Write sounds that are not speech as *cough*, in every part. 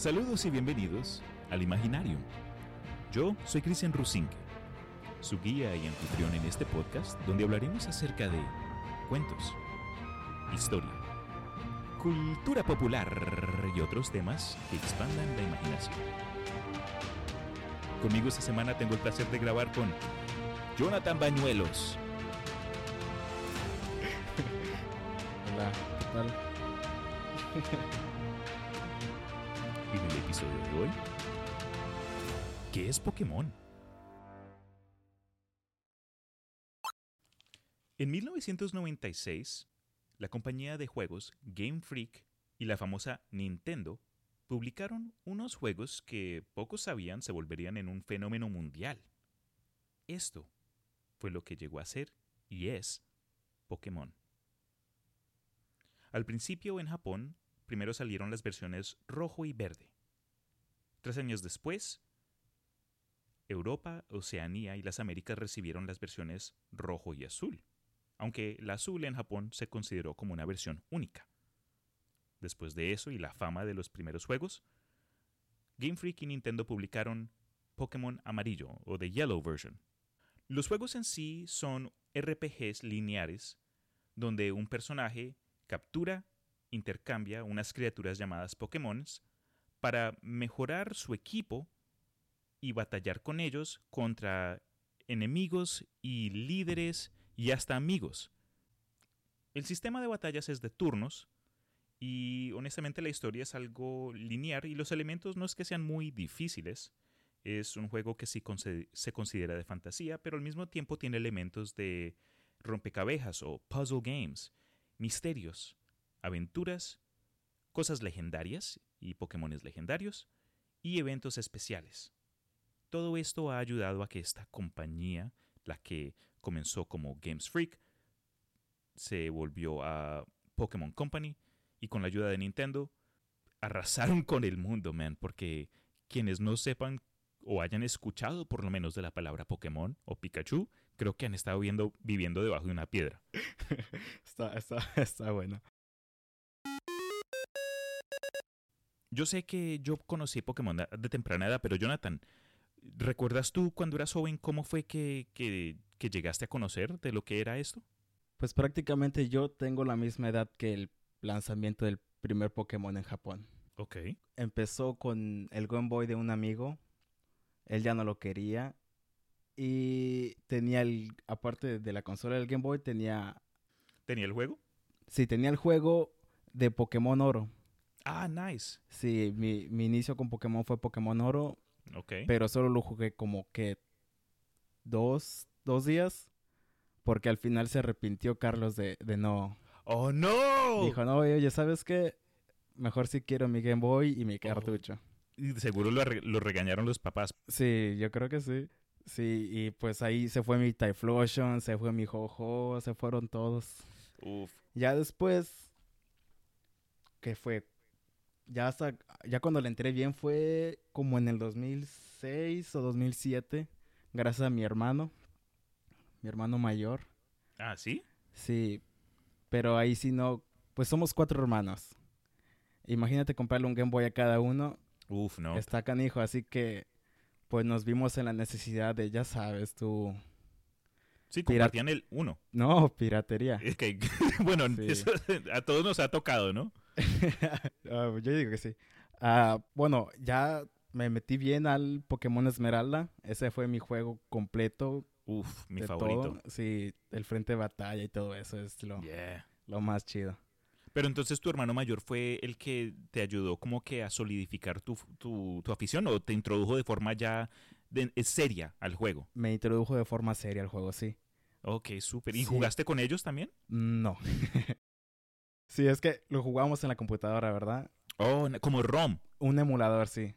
Saludos y bienvenidos al Imaginarium. Yo soy Cristian Rusinque, su guía y anfitrión en este podcast donde hablaremos acerca de cuentos, historia, cultura popular y otros temas que expandan la imaginación. Conmigo esta semana tengo el placer de grabar con Jonathan Bañuelos. *laughs* Hola, ¿qué tal? *laughs* ¿qué es Pokémon? En 1996, la compañía de juegos Game Freak y la famosa Nintendo publicaron unos juegos que pocos sabían se volverían en un fenómeno mundial. Esto fue lo que llegó a ser y es Pokémon. Al principio en Japón, primero salieron las versiones rojo y verde. Tres años después, Europa, Oceanía y las Américas recibieron las versiones rojo y azul, aunque la azul en Japón se consideró como una versión única. Después de eso y la fama de los primeros juegos, Game Freak y Nintendo publicaron Pokémon Amarillo o The Yellow Version. Los juegos en sí son RPGs lineares donde un personaje captura, intercambia unas criaturas llamadas Pokémons para mejorar su equipo y batallar con ellos contra enemigos y líderes y hasta amigos. El sistema de batallas es de turnos y honestamente la historia es algo lineal y los elementos no es que sean muy difíciles. Es un juego que sí se considera de fantasía, pero al mismo tiempo tiene elementos de rompecabezas o puzzle games, misterios, aventuras, cosas legendarias y Pokémones legendarios, y eventos especiales. Todo esto ha ayudado a que esta compañía, la que comenzó como Games Freak, se volvió a Pokémon Company y con la ayuda de Nintendo arrasaron con el mundo, man, porque quienes no sepan o hayan escuchado por lo menos de la palabra Pokémon o Pikachu, creo que han estado viendo, viviendo debajo de una piedra. *laughs* está, está, está bueno. Yo sé que yo conocí Pokémon de temprana edad, pero Jonathan, ¿recuerdas tú cuando eras joven cómo fue que, que, llegaste a conocer de lo que era esto? Pues prácticamente yo tengo la misma edad que el lanzamiento del primer Pokémon en Japón. Ok. Empezó con el Game Boy de un amigo. Él ya no lo quería. Y tenía el. Aparte de la consola del Game Boy, tenía. ¿Tenía el juego? Sí, tenía el juego de Pokémon Oro. Ah, nice. Sí, mi, mi inicio con Pokémon fue Pokémon Oro. Ok. Pero solo lo jugué como que dos, dos días. Porque al final se arrepintió Carlos de, de no. ¡Oh, no! Dijo, no, oye, ¿sabes qué? Mejor si quiero mi Game Boy y mi oh. cartucho. Y seguro lo, lo, regañaron los papás. Sí, yo creo que sí. Sí, y pues ahí se fue mi Typhlosion, se fue mi Jojo, se fueron todos. Uf. Ya después, que fue ya hasta, ya cuando le entré bien fue como en el 2006 o 2007, gracias a mi hermano, mi hermano mayor. Ah, ¿sí? Sí, pero ahí sí no, pues somos cuatro hermanos. Imagínate comprarle un Game Boy a cada uno. Uf, no. Está canijo, así que pues nos vimos en la necesidad de, ya sabes, tú... Sí, compartían el uno. No, piratería. Es que, *laughs* bueno, *laughs* a todos nos ha tocado, ¿no? Ah, yo digo que sí. Ah, bueno, ya me metí bien al Pokémon Esmeralda. Ese fue mi juego completo. Uf, mi favorito. Sí, el frente de batalla y todo eso es lo, lo más chido. Pero entonces tu hermano mayor fue el que te ayudó como que a solidificar tu, tu, tu afición o te introdujo de forma ya de, seria al juego. Me introdujo de forma seria al juego, sí. Ok, súper. ¿Y jugaste con ellos también? No. *laughs* Sí, es que lo jugamos en la computadora, ¿verdad? Oh, como ROM. Un emulador, sí.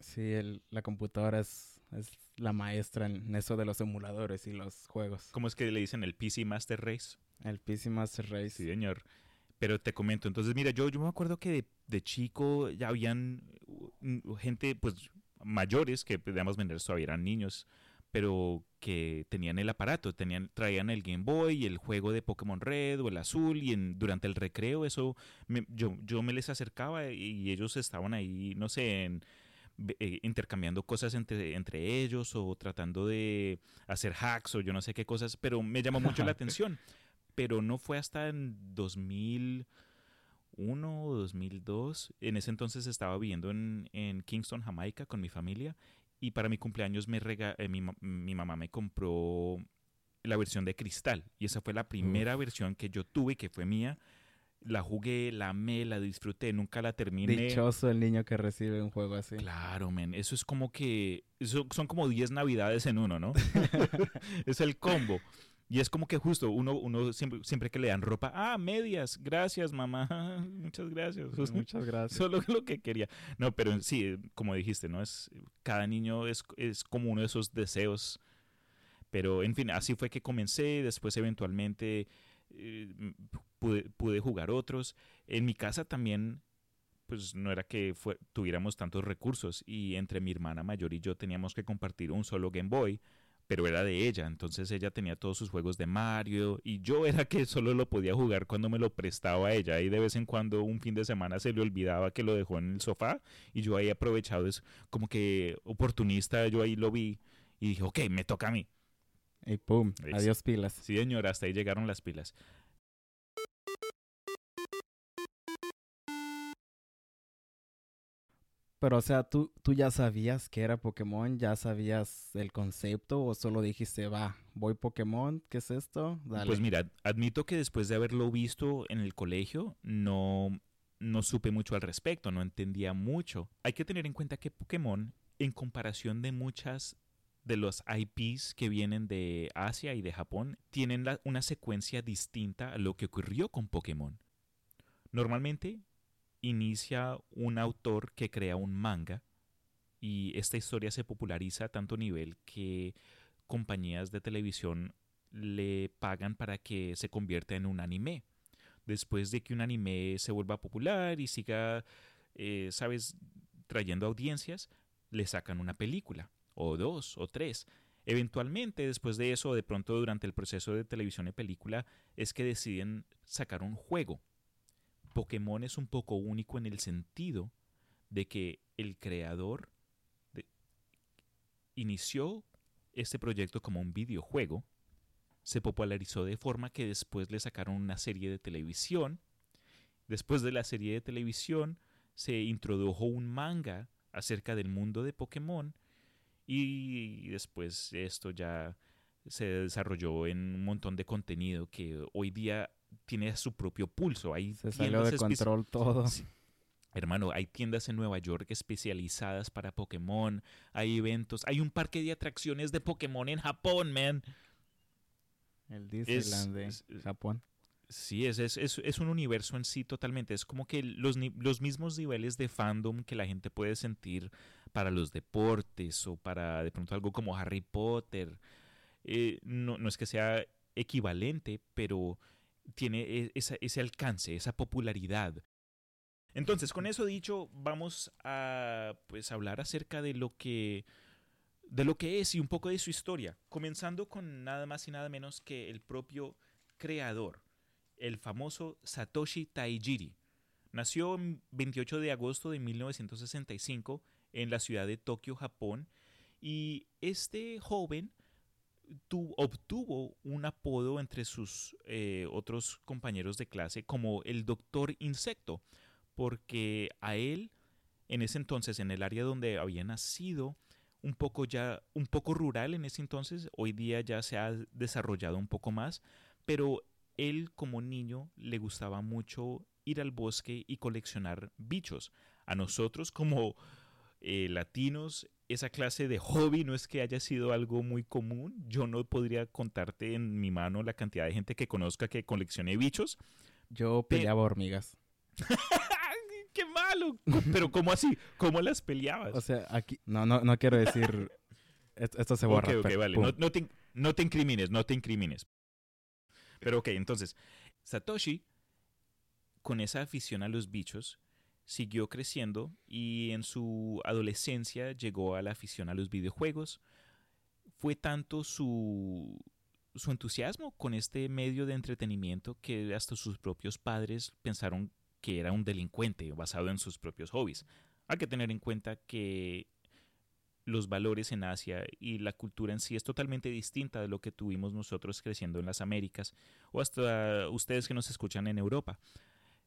Sí, el, la computadora es, es la maestra en eso de los emuladores y los juegos. ¿Cómo es que le dicen el PC Master Race? El PC Master Race. Sí, señor. Pero te comento, entonces, mira, yo, yo me acuerdo que de, de chico ya habían gente, pues, mayores, que podíamos vender todavía eran niños, pero que tenían el aparato, tenían, traían el Game Boy, el juego de Pokémon Red o el azul y en, durante el recreo eso yo, yo me les acercaba y ellos estaban ahí, no sé, en, eh, intercambiando cosas entre, entre ellos o tratando de hacer hacks o yo no sé qué cosas, pero me llamó mucho la atención. Pero no fue hasta en 2001 o 2002. En ese entonces estaba viviendo en, en Kingston, Jamaica, con mi familia y para mi cumpleaños me rega eh, mi, mi, mamá me compró la versión de cristal y esa fue la primera versión que yo tuve que fue mía la jugué, la amé, la disfruté, nunca la terminé. Dichoso el niño que recibe un juego así. Claro, men. Eso es como que. Eso son como 10 navidades en uno, ¿no? *laughs* es el combo. Y es como que justo uno, uno siempre, siempre que le dan ropa, ah, medias, gracias mamá, *laughs* muchas gracias. *laughs* Muchas *laughs* gracias. Solo lo que quería. No, pero sí, como dijiste, ¿no? Es, cada niño es, es como uno de esos deseos. Pero en fin, así fue que comencé, después eventualmente eh, pude, jugar otros. En mi casa también, pues no era que tuviéramos tantos recursos y entre mi hermana mayor y yo teníamos que compartir un solo Game Boy, pero era de ella, entonces ella tenía todos sus juegos de Mario y yo era que solo lo podía jugar cuando me lo prestaba a ella y de vez en cuando un fin de semana se le olvidaba que lo dejó en el sofá y yo ahí aprovechado, es como que oportunista, yo ahí lo vi y dije, ok, me toca a mí. Y pum, adiós pilas. Sí, señora, hasta ahí llegaron las pilas. Pero, o sea, ¿tú, ¿tú ya sabías que era Pokémon? ¿Ya sabías el concepto? ¿O solo dijiste, va, voy Pokémon? ¿Qué es esto? Pues mira, admito que después de haberlo visto en el colegio, no, no supe mucho al respecto, no entendía mucho. Hay que tener en cuenta que Pokémon, en comparación de muchas de los IPs que vienen de Asia y de Japón tienen una secuencia distinta a lo que ocurrió con Pokémon. Normalmente inicia un autor que crea un manga y esta historia se populariza a tanto nivel que compañías de televisión le pagan para que se convierta en un anime. Después de que un anime se vuelva popular y siga, eh, sabes, trayendo audiencias, le sacan una película o dos o tres. Eventualmente, después de eso, de pronto durante el proceso de televisión y película, es que deciden sacar un juego. Pokémon es un poco único en el sentido de que el creador inició este proyecto como un videojuego, se popularizó de forma que después le sacaron una serie de televisión, después de la serie de televisión se introdujo un manga acerca del mundo de Pokémon y después esto ya se desarrolló en un montón de contenido que hoy día tiene su propio pulso. Hay se salió de control todo. Hermano, hay tiendas en Nueva York especializadas para Pokémon, hay eventos, hay un parque de atracciones de Pokémon en Japón, man. El Disneyland de Japón. Sí, es, es, es, un universo en sí totalmente. Es como que los, los mismos niveles de fandom que la gente puede sentir para los deportes o para de pronto algo como Harry Potter. Eh, no, no, es que sea equivalente, pero tiene e, ese alcance, esa popularidad. Entonces, con eso dicho, vamos a pues hablar acerca de lo que de lo que es y un poco de su historia, comenzando con nada más y nada menos que el propio creador, el famoso Satoshi Taijiri. Nació el 28 de agosto de 1965 en la ciudad de Tokio, Japón, y este joven obtuvo un apodo entre sus eh, otros compañeros de clase como el Doctor Insecto, porque a él, en ese entonces, en el área donde había nacido, un poco ya, un poco rural en ese entonces, hoy día ya se ha desarrollado un poco más, pero él como niño le gustaba mucho ir al bosque y coleccionar bichos. A nosotros como eh, latinos, esa clase de hobby no es que haya sido algo muy común. Yo no podría contarte en mi mano la cantidad de gente que conozca que coleccione bichos. Yo peleaba hormigas. *laughs* ¡Qué malo! Pero ¿cómo así? ¿Cómo las peleabas? O sea, aquí... No, no, no quiero decir... Esto, se borra. Ok, ok, vale. No, te, no te incrimines, no te incrimines. Pero ok, entonces, Satoshi, con esa afición a los bichos, siguió creciendo y en su adolescencia llegó a la afición a los videojuegos. fue tanto su, su entusiasmo con este medio de entretenimiento que hasta sus propios padres pensaron que era un delincuente basado en sus propios hobbies. Hay que tener en cuenta que los valores en Asia y la cultura en sí es totalmente distinta de lo que tuvimos nosotros creciendo en las Américas o hasta ustedes que nos escuchan en Europa.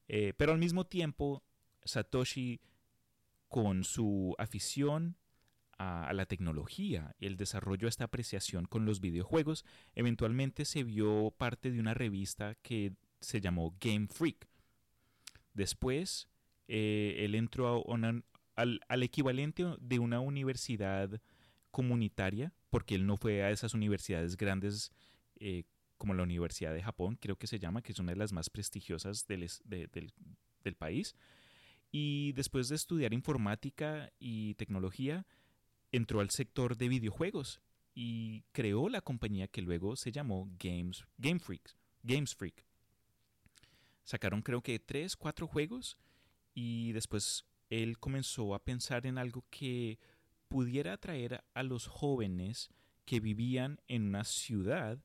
Eh, pero al mismo tiempo, Satoshi, con su afición a, la tecnología y el desarrollo de esta apreciación con los videojuegos, eventualmente se vio parte de una revista que se llamó Game Freak. Después, eh, él entró al, al, equivalente de una universidad comunitaria, porque él no fue a esas universidades grandes eh, como la Universidad de Japón, creo que se llama, que es una de las más prestigiosas del, de, del, del país. Y después de estudiar informática y tecnología, entró al sector de videojuegos y creó la compañía que luego se llamó Games, Game Freak, Games Freak. Sacaron creo que tres, cuatro juegos y después él comenzó a pensar en algo que pudiera atraer a los jóvenes que vivían en una ciudad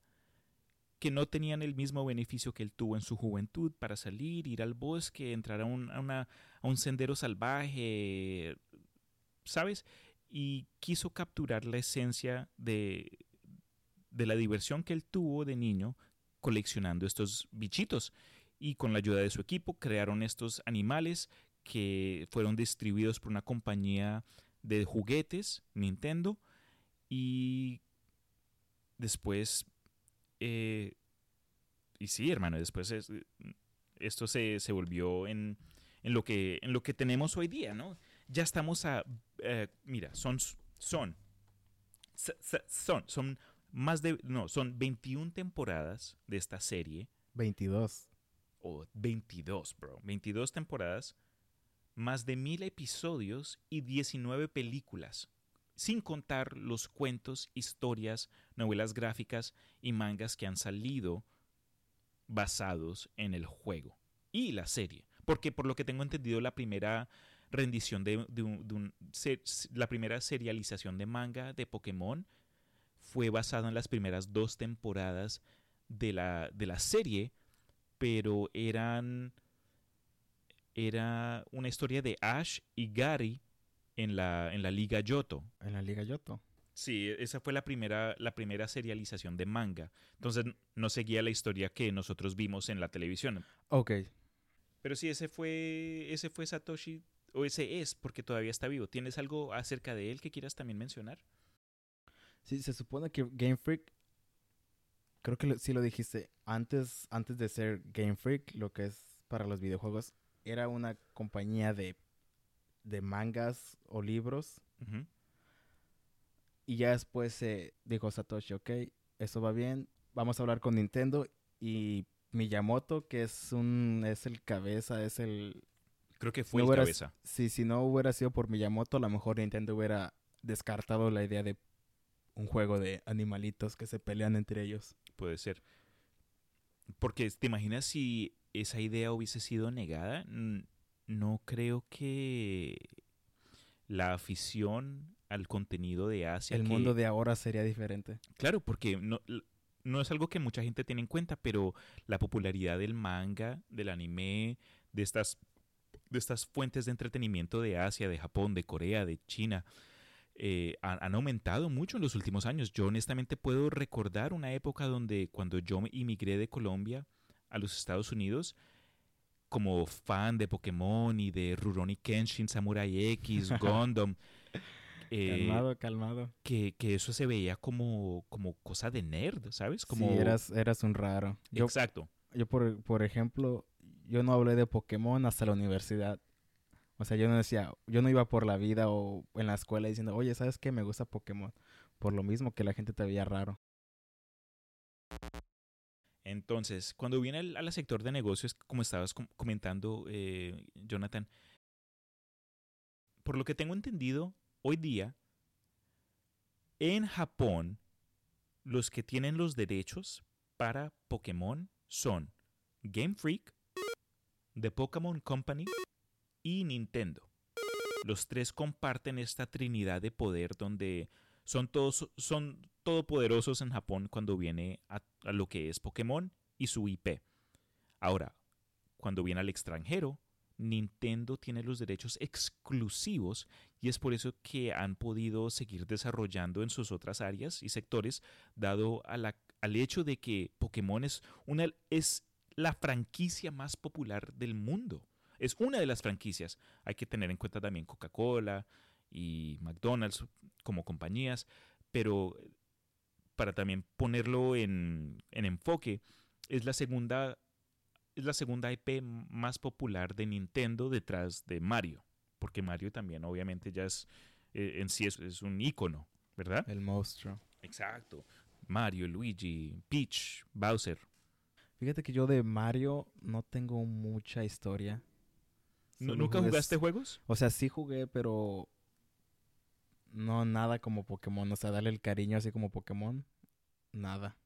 que no tenían el mismo beneficio que él tuvo en su juventud para salir, ir al bosque, entrar a un, sendero salvaje, ¿sabes? Y quiso capturar la esencia de, de la diversión que él tuvo de niño coleccionando estos bichitos. Y con la ayuda de su equipo crearon estos animales que fueron distribuidos por una compañía de juguetes, Nintendo, y después eh, y sí, hermano, después es, esto se, se volvió en, en, lo que, en lo que tenemos hoy día, ¿no? Ya estamos a, eh, mira, son, son, son, son más de, no, son 21 temporadas de esta serie. 22. O oh, 22, bro. 22 temporadas, más de mil episodios y 19 películas sin contar los cuentos, historias, novelas gráficas y mangas que han salido basados en el juego y la serie. Porque por lo que tengo entendido, la primera rendición de, un, la primera serialización de manga de Pokémon fue basada en las primeras dos temporadas de la, de la serie, pero eran era una historia de Ash y Gary en la, en la Liga Yoto. En la Liga Yoto. Sí, esa fue la primera, la primera serialización de manga. Entonces no seguía la historia que nosotros vimos en la televisión. Ok. Pero sí, ese fue, ese fue Satoshi, o ese es, porque todavía está vivo. ¿Tienes algo acerca de él que quieras también mencionar? Sí, se supone que Game Freak, creo que lo, sí lo dijiste, antes, antes de ser Game Freak, lo que es para los videojuegos, era una compañía de de mangas o libros. Uh -huh. Y ya después eh, dijo Satoshi, ok, eso va bien, vamos a hablar con Nintendo y Miyamoto, que es un es el cabeza, es el creo que fue no el hubiera, cabeza. Sí, si no hubiera sido por Miyamoto, a lo mejor Nintendo hubiera descartado la idea de un juego de animalitos que se pelean entre ellos. Puede ser. Porque te imaginas si esa idea hubiese sido negada, no creo que la afición al contenido de Asia. El que, mundo de ahora sería diferente. Claro, porque no, no es algo que mucha gente tiene en cuenta, pero la popularidad del manga, del anime, de estas, de estas fuentes de entretenimiento de Asia, de Japón, de Corea, de China, eh, han, han, aumentado mucho en los últimos años. Yo honestamente puedo recordar una época donde cuando yo inmigré de Colombia a los Estados Unidos, como fan de Pokémon y de Rurouni Kenshin, Samurai X, *laughs* Gundam. Eh, calmado, calmado. Que, que, eso se veía como, como cosa de nerd, ¿sabes? Como... Sí, eras, eras un raro. Yo, Exacto. Yo, por, por ejemplo, yo no hablé de Pokémon hasta la universidad. O sea, yo no decía, yo no iba por la vida o en la escuela diciendo, oye, ¿sabes qué? Me gusta Pokémon. Por lo mismo que la gente te veía raro. Entonces, cuando viene al, sector de negocios, como estabas com comentando, eh, Jonathan, por lo que tengo entendido, hoy día, en Japón, los que tienen los derechos para Pokémon son Game Freak, The Pokémon Company y Nintendo. Los tres comparten esta trinidad de poder donde Son todos son todopoderosos en Japón cuando viene a, a lo que es Pokémon y su IP. Ahora, cuando viene al extranjero, Nintendo tiene los derechos exclusivos y es por eso que han podido seguir desarrollando en sus otras áreas y sectores, dado a la- al hecho de que Pokémon es, una, es la franquicia más popular del mundo. Es una de las franquicias. Hay que tener en cuenta también Coca-Cola y McDonald's como compañías, pero para también ponerlo en, en enfoque, es la segunda es la segunda IP más popular de Nintendo detrás de Mario, porque Mario también obviamente ya es eh, en sí es, es un icono, ¿verdad? El monstruo. Exacto. Mario, Luigi, Peach, Bowser. Fíjate que yo de Mario no tengo mucha historia. ¿Nu- Solo ¿Nunca jugué- jugaste juegos? O sea, sí jugué, pero no nada como Pokémon. O sea, darle el cariño así como Pokémon, nada.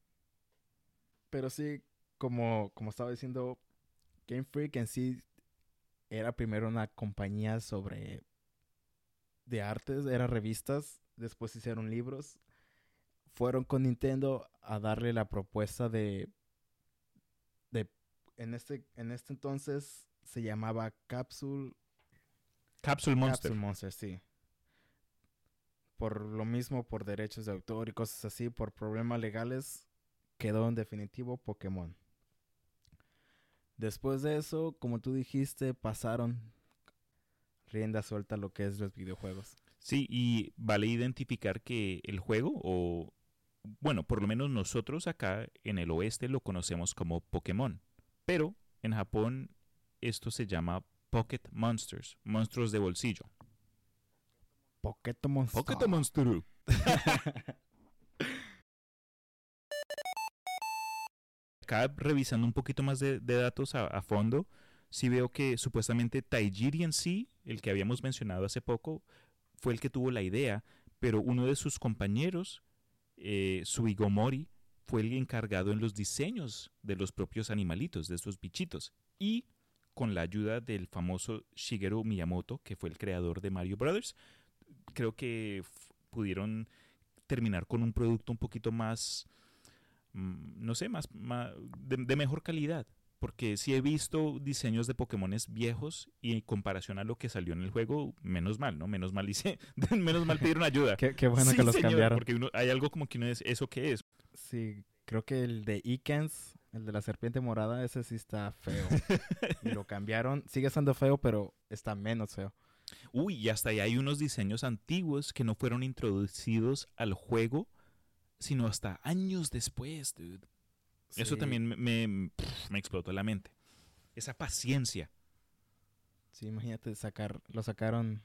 Pero sí, como, como estaba diciendo, Game Freak en sí era primero una compañía sobre de artes, era revistas, después hicieron libros. Fueron con Nintendo a darle la propuesta de de en este en este entonces se llamaba Capsule Capsule Monster. Capsule Monster, sí. Por lo mismo, por derechos de autor y cosas así, por problemas legales, quedó en definitivo Pokémon. Después de eso, como tú dijiste, pasaron rienda suelta lo que es los videojuegos. Sí, y vale identificar que el juego, o bueno, por lo menos nosotros acá en el oeste lo conocemos como Pokémon, pero en Japón esto se llama Pocket Monsters, monstruos de bolsillo. Pokémon. Monster. *laughs* Acá revisando un poquito más de, de datos a, a fondo, sí veo que supuestamente Taijiri en sí, el que habíamos mencionado hace poco, fue el que tuvo la idea, pero uno de sus compañeros, eh, Suigo Mori, fue el encargado en los diseños de los propios animalitos, de estos bichitos. Y con la ayuda del famoso Shigeru Miyamoto, que fue el creador de Mario Brothers, creo que pudieron terminar con un producto un poquito más, mm, no sé, más, más- de, de mejor calidad. Porque sí he visto diseños de Pokémones viejos y en comparación a lo que salió en el juego, menos mal, ¿no? Menos mal hice, *laughs* menos mal pidieron ayuda. Qué, qué bueno Sí, que los señor, cambiaron. Porque uno- hay algo como que uno es, ¿eso qué es? Sí, creo que el de Ikens, el de la serpiente morada, ese sí está feo. *laughs* y lo cambiaron. Sigue siendo feo, pero está menos feo. Uy, y hasta ahí hay unos diseños antiguos que no fueron introducidos al juego, sino hasta años después, dude. Eso también me, me- pf, me explotó la mente. Esa paciencia. Sí, imagínate sacar, lo sacaron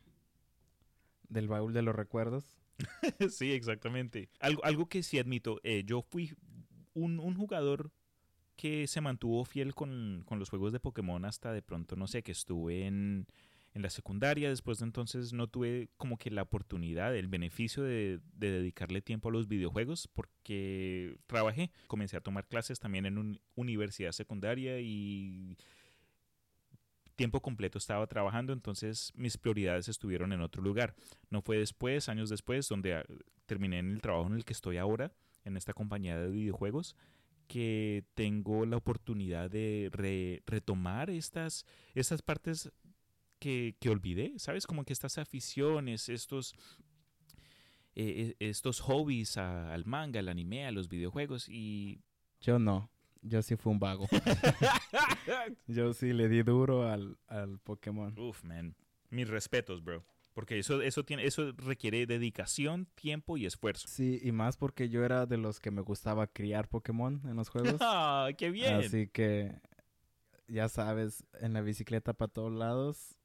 del baúl de los recuerdos. *laughs* sí, exactamente. Algo, algo que sí admito, eh, yo fui un, un jugador que se mantuvo fiel con, con los juegos de Pokémon hasta de pronto, no sé, que estuve en, en la secundaria, después de entonces no tuve como que la oportunidad, el beneficio de, de dedicarle tiempo a los videojuegos porque trabajé, comencé a tomar clases también en una universidad secundaria y tiempo completo estaba trabajando, entonces mis prioridades estuvieron en otro lugar. No fue después, años después, donde ah, terminé en el trabajo en el que estoy ahora, en esta compañía de videojuegos, que tengo la oportunidad de re- retomar estas, estas partes que, que olvidé, ¿sabes? Como que estas aficiones, estos, eh, eh, estos hobbies a- al manga, al anime, a los videojuegos y... Yo no. Yo sí fui un vago. *laughs* Yo sí le di duro al, al Pokémon. Uf, man. Mis respetos, bro. Porque eso, eso, tiene, eso requiere dedicación, tiempo y esfuerzo. Sí, y más porque yo era de los que me gustaba criar Pokémon en los juegos. *laughs* ¡Ah, qué bien! Así que, ya sabes, en la bicicleta para todos lados,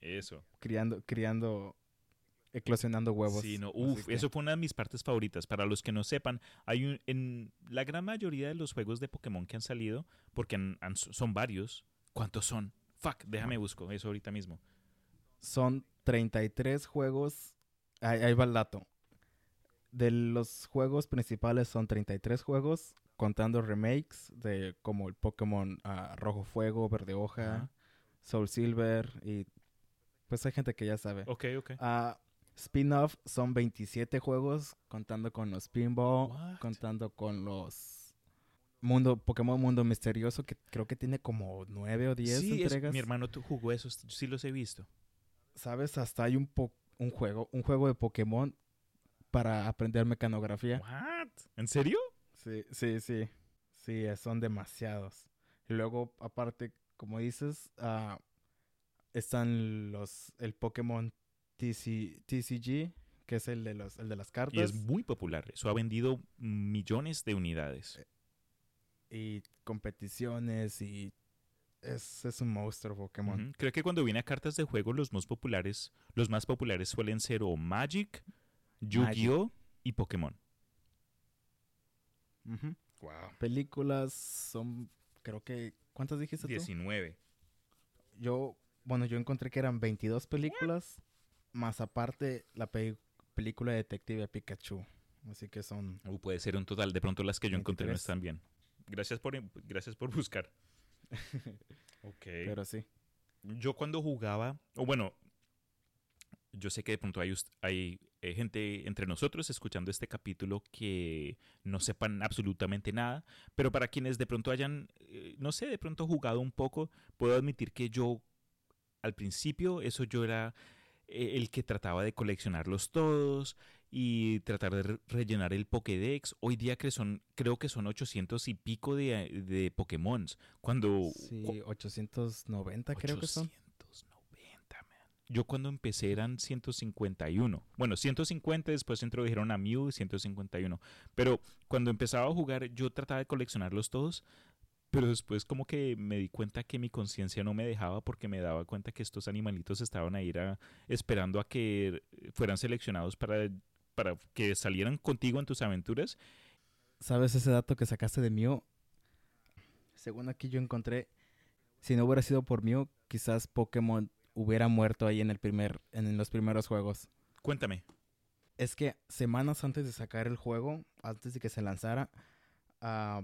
Eso. criando, criando, eclosionando huevos. Sí, no, uf, que- eso fue una de mis partes favoritas. Para los que no sepan, hay un, en la gran mayoría de los juegos de Pokémon que han salido, porque han- han- son varios. ¿Cuántos son? Fuck, déjame busco eso ahorita mismo. Son 33 juegos. Ahí, ahí va el dato. De los juegos principales son 33 juegos, contando remakes de como el Pokémon ah, Rojo Fuego, Verde Hoja. Soul Silver y pues hay gente que ya sabe. Ok, ok. Ah, Spin-off son 27 juegos, contando con los Pinball, What? contando con los Mundo Pokémon Mundo Misterioso, que creo que tiene como 9 o 10 sí, es- entregas. mi hermano jugó esos, sí los he visto. ¿Sabes? Hasta hay un, po- un juego, un juego de Pokémon para aprender mecanografía. What? ¿En serio? Sí, sí, sí. Sí, son demasiados. Y luego, aparte, como dices, ah, están los el Pokémon TC, TCG, que es el de los el de las Y cartas. es muy popular. Eso ha vendido millones de unidades. y competiciones y es, es un monstruo Pokémon. Creo que cuando viene a cartas de juego, los más populares, los más populares suelen ser o Magic, Yu-Gi-Oh! y Pokémon. Wow. Películas son, creo que, ¿cuántas dijiste tú? 19. Yo, bueno, yo encontré que eran 22 películas, más aparte la pe- película de Detective Pikachu. Así que son... Uh, puede ser un total. De pronto las que yo encontré no 23. están bien. Gracias por, gracias por buscar. *laughs* ok. Pero sí. yo cuando jugaba, o bueno, yo sé que de pronto hay, hay eh, gente entre nosotros escuchando este capítulo que no sepan absolutamente nada, pero para quienes de pronto hayan, eh, no sé, de pronto jugado un poco, puedo admitir que yo al principio eso yo era eh, el que trataba de coleccionarlos todos y tratar de re- rellenar el Pokédex. Hoy día que son, creo que son 800 y pico de, de Pokémon. Cuando Sí, cu- 890 creo que son. 890, man. Yo cuando empecé eran 151. Bueno, 150, después introdujeron a Mew 151. Pero cuando empezaba a jugar, yo trataba de coleccionarlos todos. Pero después como que me di cuenta que mi conciencia no me dejaba porque me daba cuenta que estos animalitos estaban ahí a- esperando a que fueran seleccionados para, para que salieran contigo en tus aventuras. ¿Sabes ese dato que sacaste de Mew? Según aquí yo encontré, si no hubiera sido por Mew, quizás Pokémon hubiera muerto ahí en el primer, en los primeros juegos. Cuéntame. Es que semanas antes de sacar el juego, antes de que se lanzara, ah,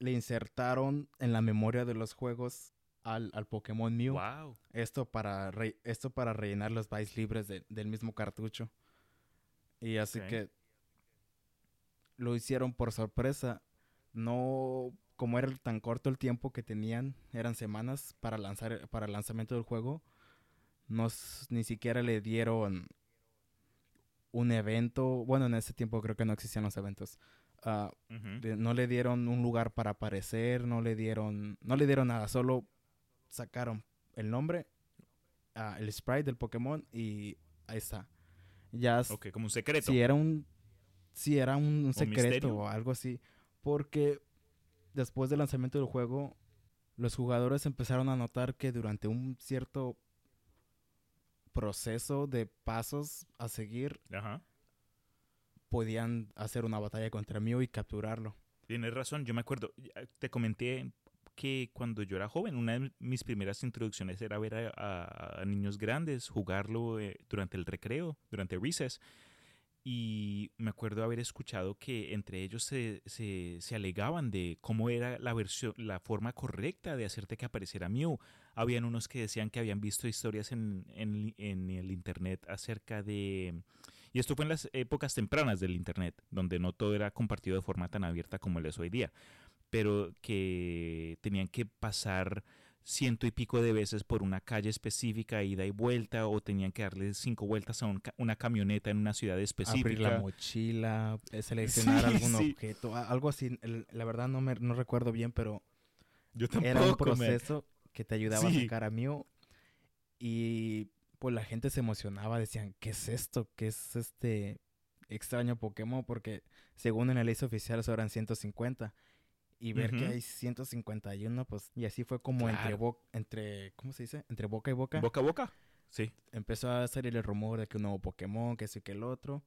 le insertaron en la memoria de los juegos al, al Pokémon Mew. Wow. Esto para re- esto para rellenar los bytes libres de- del mismo cartucho. Y así que lo hicieron por sorpresa. No, como era tan corto el tiempo que tenían, eran semanas para lanzar para el lanzamiento del juego. No s- ni siquiera le dieron un evento. Bueno, en ese tiempo creo que no existían los eventos. Ah, de- no le dieron un lugar para aparecer, no le dieron, no le dieron nada, solo sacaron el nombre, ah, el sprite del Pokémon y ahí está. Ya Ok, como un secreto. si era un si era un, un secreto o algo así, porque después del lanzamiento del juego los jugadores empezaron a notar que durante un cierto proceso de pasos a seguir Ajá. Podían hacer una batalla contra Mew y capturarlo. Tienes razón, yo me acuerdo, ya te comenté que cuando yo era joven, una de mis primeras introducciones era ver a, a- a niños grandes jugarlo eh, durante el recreo, durante recess. Y me acuerdo haber escuchado que entre ellos se, se, se alegaban de cómo era la versión, la forma correcta de hacerte que apareciera Mew. Habían unos que decían que habían visto historias en, en- en el internet acerca de y esto fue en las épocas tempranas del Internet, donde no todo era compartido de forma tan abierta como lo es hoy día, pero que tenían que pasar ciento y pico de veces por una calle específica, ida y vuelta, o tenían que darle cinco vueltas a un ca- una camioneta en una ciudad Abrir la específica. mochila, eh, seleccionar *laughs* Sí, algún sí. objeto, algo así. La verdad no me no recuerdo bien, pero Yo era un proceso que te ayudaba Sí. a sacar a Mew y pues la gente se emocionaba, decían, ¿qué es esto? ¿Qué es este extraño Pokémon? Porque según en la lista oficial eran 150 y ver que Ujú. hay 151, pues y así fue como entre bo- entre ¿cómo se dice? Entre boca y boca Boca a boca. Sí. empezó a salir el rumor de que un nuevo Pokémon, que eso y que el otro.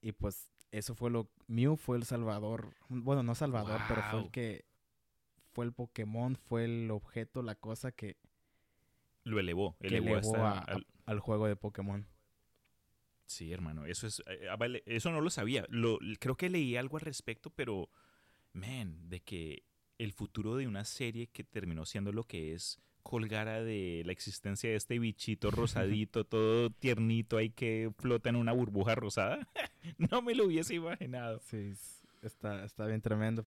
Y pues eso fue lo... Mew fue el salvador. Bueno, no salvador, pero fue el que... Fue el Pokémon, fue el objeto, la cosa que, Lo elevó. que Elevó, elevó hasta a- al- al juego de Pokémon. Sí, hermano, eso es, eh, ah, eso no lo sabía. Lo, creo que leí algo al respecto, pero, man, de que el futuro de una serie que terminó siendo lo que es colgara de la existencia de este bichito *laughs* rosadito, todo tiernito ahí que flota en una burbuja rosada. *laughs* no me lo hubiese imaginado. Sí, está, está bien tremendo.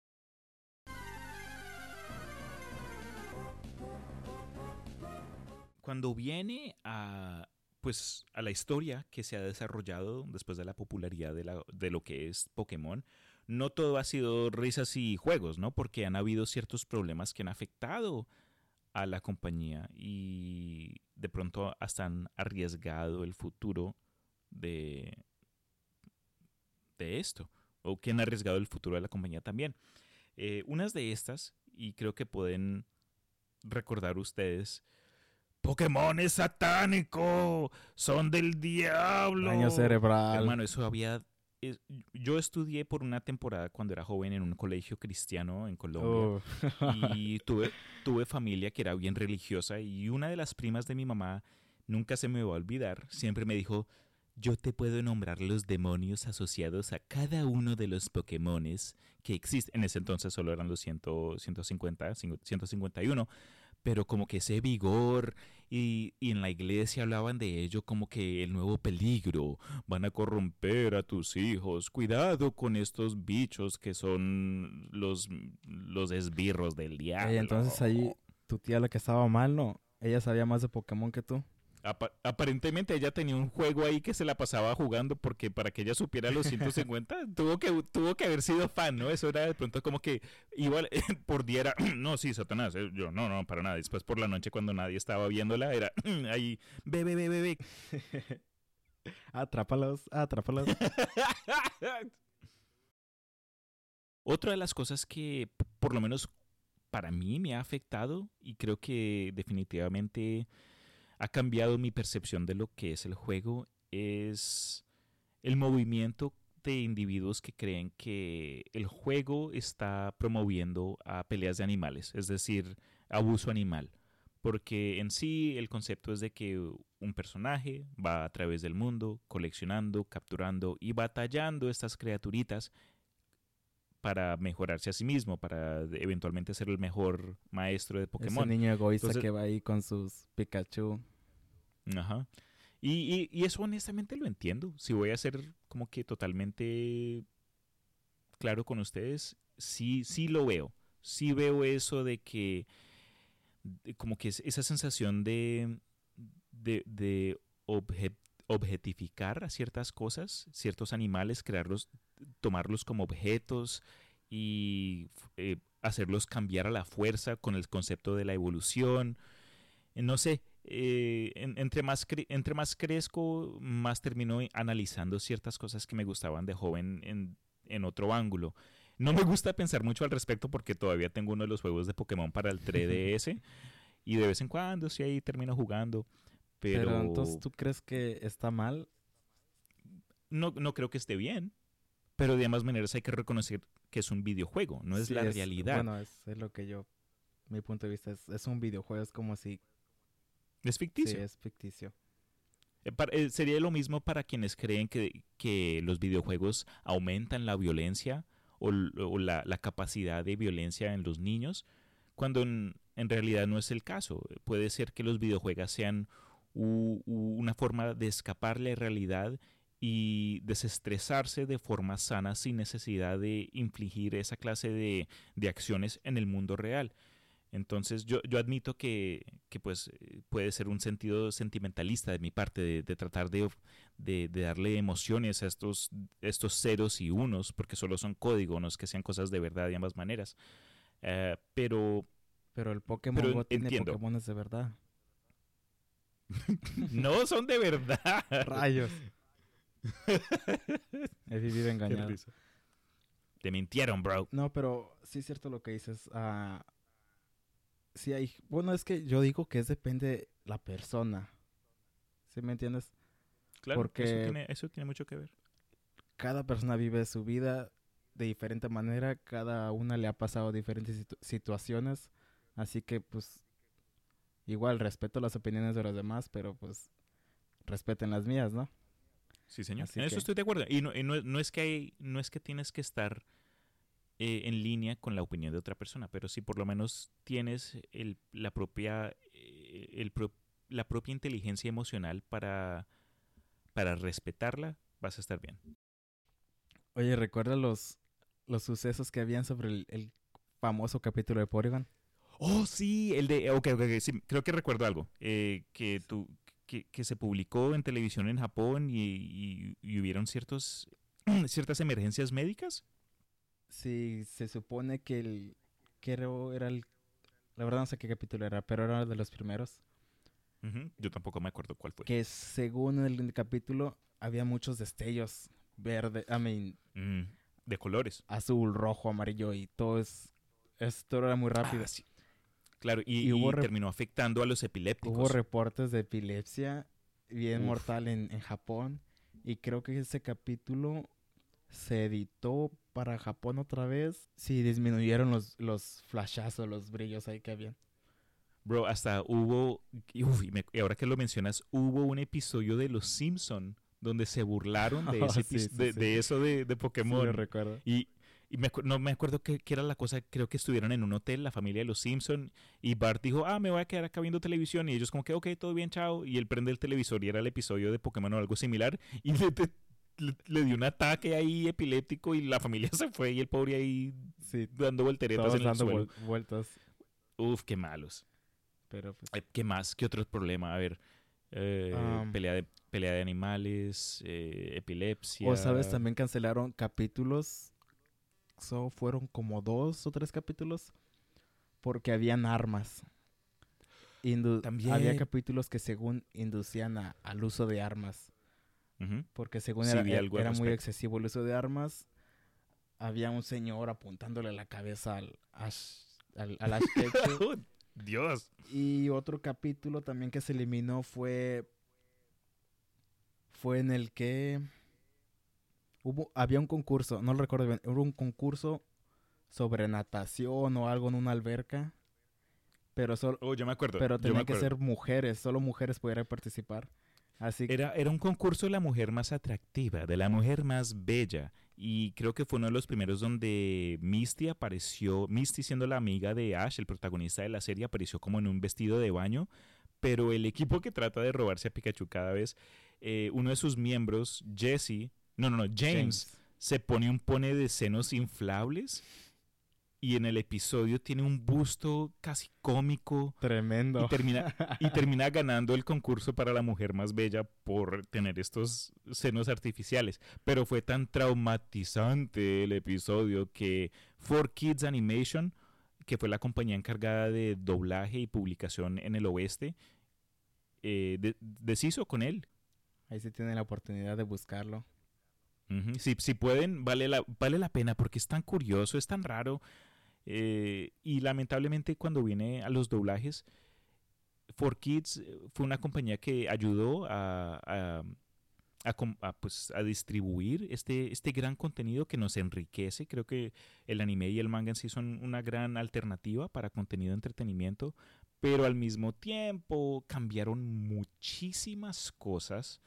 Cuando viene a pues a la historia que se ha desarrollado después de la popularidad de, la, de lo que es Pokémon, no todo ha sido risas y juegos, ¿no? Porque han habido ciertos problemas que han afectado a la compañía y de pronto hasta han arriesgado el futuro de, de esto, o que han arriesgado el futuro de la compañía también. Eh, unas de estas, y creo que pueden recordar ustedes, Pokémon es satánico, son del diablo. Daño cerebral. Hermano, eso había. yo estudié por una temporada cuando era joven en un colegio cristiano en Colombia. y *laughs* tuve, tuve familia que era bien religiosa. Y una de las primas de mi mamá, nunca se me va a olvidar, siempre me dijo: Yo te puedo nombrar los demonios asociados a cada uno de los Pokémones que existen. En ese entonces solo eran los 100, 150, 151 pero como que ese vigor y, en la iglesia hablaban de ello como que el nuevo peligro, van a corromper a tus hijos, cuidado con estos bichos que son los, los esbirros del diablo. Entonces ahí tu tía la que estaba mal, ¿no? Ella sabía más de Pokémon que tú aparentemente ella tenía un juego ahí que se la pasaba jugando porque para que ella supiera los 150 *laughs* tuvo que tuvo que haber sido fan, ¿no? Eso era de pronto como que igual *laughs* por día era, *clears throat* no, sí, Satanás, eh, yo no, no, para nada. Después por la noche cuando nadie estaba viéndola era *clears throat* ahí, bebe, bebe, bebe. atrápalos, atrápalos. *laughs* Otra de las cosas que por lo menos para mí me ha afectado y creo que definitivamente ha cambiado mi percepción de lo que es el juego es el movimiento de individuos que creen que el juego está promoviendo a peleas de animales, es decir, abuso animal. Porque en sí el concepto es de que un personaje va a través del mundo coleccionando, capturando y batallando estas criaturitas para mejorarse a sí mismo, para eventualmente ser el mejor maestro de Pokémon. Ese niño egoísta que va ahí con sus Pikachu. Ajá. Y, y, eso honestamente lo entiendo. Si voy a ser como que totalmente claro con ustedes, sí, sí lo veo. Sí veo eso de que, como que esa sensación de, de, de objetificar a ciertas cosas, ciertos animales, crearlos, tomarlos como objetos y eh, hacerlos cambiar a la fuerza con el concepto de la evolución. No sé, eh, entre, más entre más crezco, más termino analizando ciertas cosas que me gustaban de joven en, en, otro ángulo. No me gusta pensar mucho al respecto porque todavía tengo uno de los juegos de Pokémon para el 3DS *laughs* y de vez en cuando sí ahí termino jugando. Pero, pero entonces tú crees que está mal? No, no creo que esté bien. Pero de ambas maneras hay que reconocer que es un videojuego, no es la realidad. Bueno, es, lo que yo, mi punto de vista es, es un videojuego, es como si es ficticio. Sí, es ficticio. Eh, eh, sería lo mismo para quienes creen que, que los videojuegos aumentan la violencia o, la, capacidad de violencia en los niños, cuando en, realidad no es el caso. Puede ser que los videojuegos sean una forma de escapar la realidad y desestresarse de forma sana sin necesidad de infligir esa clase de, de acciones en el mundo real. Entonces yo, yo admito que, que, pues eh, puede ser un sentido sentimentalista de mi parte de, de tratar de, de, darle emociones a estos, estos ceros y unos, porque solo son código, no es que sean cosas de verdad de ambas maneras. Eh, pero... Pero el Pokémon Go tiene Pokémon de verdad. *laughs* no son de verdad. Rayos. *laughs* He vivido engañado. Te mintieron, bro. No, pero sí es cierto lo que dices. Uh, sí hay, bueno, es que yo digo que es depende la persona. ¿Sí me entiendes? Claro, Porque eso tiene, mucho que ver. Cada persona vive su vida de diferente manera, cada una le ha pasado diferentes situaciones, así que pues igual respeto las opiniones de los demás, pero pues respeten las mías, ¿no? Sí, señor. en eso estoy de acuerdo. Y no, no, no, es que hay, no es que tienes que estar eh, en línea con la opinión de otra persona, pero si por lo menos tienes el, la, propia, eh, el pro- la propia inteligencia emocional para, para respetarla, vas a estar bien. Oye, ¿recuerdas los, los sucesos que habían sobre el, el famoso capítulo de Porygon? Oh, sí, el de... Ok, ok, ok, sí, creo que recuerdo algo. eh, que, tú, que, que se publicó en televisión en Japón y, y- y hubieron ciertos, *clears throat* ciertas emergencias médicas. Sí, se supone que el... que era, el... La verdad no sé qué capítulo era, pero era de los primeros. Ujú, Yo tampoco me acuerdo cuál fue. Que según el capítulo había muchos destellos. Verde, I mean, Mm, de colores. azul, rojo, amarillo y todo es... Esto era muy rápido. Ah, sí. Claro, y, Y hubo y rep- terminó afectando a los epilépticos. Hubo reportes de epilepsia bien Uf. mortal en, en Japón. Y creo que ese capítulo se editó para Japón otra vez. Sí, disminuyeron los, los flashazos, los brillos ahí que habían. Bro, hasta hubo, uf, y me- y ahora que lo mencionas, hubo un episodio de Los Simpson donde se burlaron de, Oh, *laughs* ese sí, epi- sí, de, sí. de eso de, de Sí, lo Pokémon. recuerdo. y y me no me acuerdo qué, qué era la cosa, creo que estuvieron en un hotel, la familia de Los Simpson, y Bart dijo, ah, me voy a quedar acá viendo televisión, y ellos como que, ok, todo bien, chao, y él prende el televisor y era el episodio de Pokémon o algo similar, y le, le- le dio un ataque ahí epiléptico y la familia *laughs* se fue y el pobre ahí Sí, dando volteretas en el dando suelo. vuel- vueltas. Uf, qué malos. Pero pues... ¿Qué más? ¿Qué otro problema? A ver, eh, Am. pelea, de, pelea de animales, eh, epilepsia. O sabes, también cancelaron capítulos. So, fueron como dos o tres capítulos. Porque habían armas. Indu- También. Había capítulos que según inducían a- al uso de armas. Porque según Sí, era, vi e- era muy excesivo el uso de armas. Había un señor apuntándole la cabeza al Ash, al, al *laughs* Ash. Dios. Y otro capítulo también que se eliminó fue. Fue en el que. Hubo, había un concurso, no lo recuerdo bien. Hubo un concurso sobre natación o algo en una alberca. Pero, solo, Oh, yo me acuerdo. pero tenían que ser mujeres, solo mujeres pudieran participar. Así que. Era, era un concurso de la mujer más atractiva, de la mujer más bella. Y creo que fue uno de los primeros donde Misty apareció, Misty siendo la amiga de Ash, el protagonista de la serie, apareció como en un vestido de baño. Pero el equipo que trata de robarse a Pikachu cada vez, eh, uno de sus miembros, Jesse, no, no, no, James, se pone un pone de senos inflables y en el episodio tiene un busto casi cómico Tremendo. y termina, y *laughs* termina ganando el concurso para la mujer más bella por tener estos senos artificiales. Pero fue tan traumatizante el episodio que 4Kids Animation, que fue la compañía encargada de doblaje y publicación en el oeste, eh, de- deshizo con él. Ahí sí tienen la oportunidad de buscarlo. Ujú, Si, pueden, vale la, vale la pena porque es tan curioso, es tan raro. eh, y lamentablemente cuando viene a los doblajes, 4Kids eh, fue una compañía que ayudó a, a, pues, a distribuir este, este gran contenido que nos enriquece. Creo que el anime y el manga en sí son una gran alternativa para contenido de entretenimiento, pero al mismo tiempo cambiaron muchísimas cosas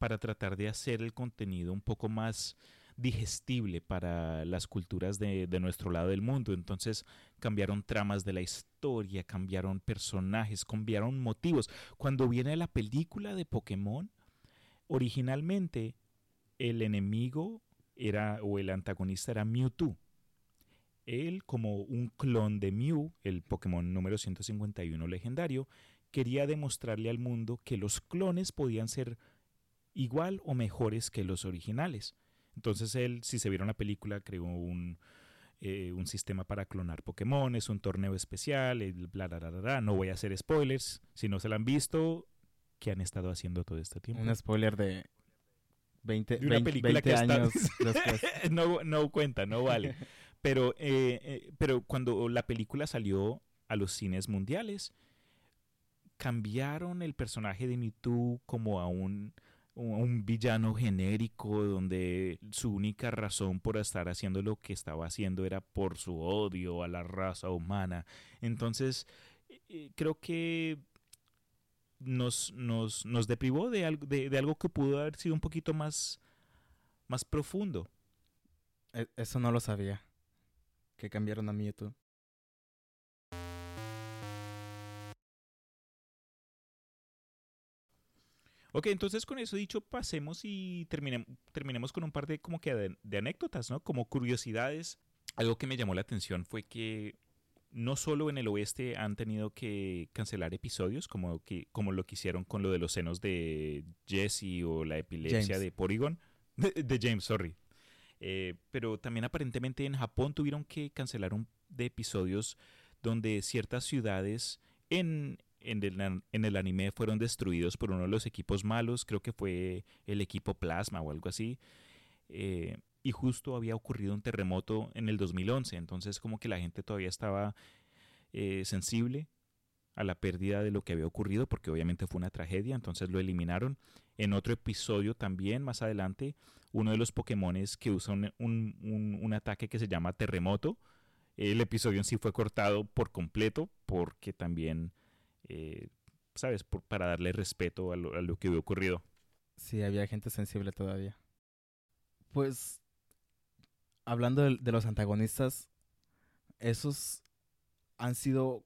para tratar de hacer el contenido un poco más digestible para las culturas de, nuestro lado del mundo. Entonces cambiaron tramas de la historia, cambiaron personajes, cambiaron motivos. Cuando viene la película de Pokémon, originalmente el enemigo era o el antagonista era Mewtwo. Él, como un clon de Mew, el Pokémon número 151 legendario, quería demostrarle al mundo que los clones podían ser igual o mejores que los originales. Entonces él, si se vieron la película, creó un, eh, un sistema para clonar Pokémon, es un torneo especial, el bla, bla, bla, bla, no voy a hacer spoilers, si no se la han visto, ¿qué han estado haciendo todo este tiempo? Un spoiler de 20, De una 20 película 20 que está- años *laughs* después. no, no cuenta, no vale. Pero, eh, eh, pero cuando la película salió a los cines mundiales, cambiaron el personaje de Mewtwo como a un, un villano genérico donde su única razón por estar haciendo lo que estaba haciendo era por su odio a la raza humana. Entonces, eh, creo que nos, nos, nos deprivó de algo, de, de algo que pudo haber sido un poquito más, más profundo. E- Eso no lo sabía. que cambiaron a Mewtwo. Ok, entonces con eso dicho, pasemos y terminemos, terminemos con un par de como que de, de anécdotas, ¿no? Como curiosidades. Algo que me llamó la atención fue que no solo en el oeste han tenido que cancelar episodios, como, que, como lo que hicieron con lo de los senos de Jesse o la epilepsia James. de Porygon, *laughs* de, de James, sorry. Eh, pero también aparentemente en Japón tuvieron que cancelar un de episodios donde ciertas ciudades en, en, el, en el anime fueron destruidos por uno de los equipos malos, creo que fue el equipo Plasma o algo así. Eh, y justo había ocurrido un terremoto en el 2011, entonces como que la gente todavía estaba eh, sensible a la pérdida de lo que había ocurrido, porque obviamente fue una tragedia, entonces lo eliminaron. En otro episodio también, más adelante, uno de los Pokémones que usa un, un- un- un ataque que se llama Terremoto, el episodio en sí fue cortado por completo, porque también, eh, ¿sabes?, por- para darle respeto a lo, a lo que había ocurrido. Sí, había gente sensible todavía. Pues, hablando de, de los antagonistas, esos han sido,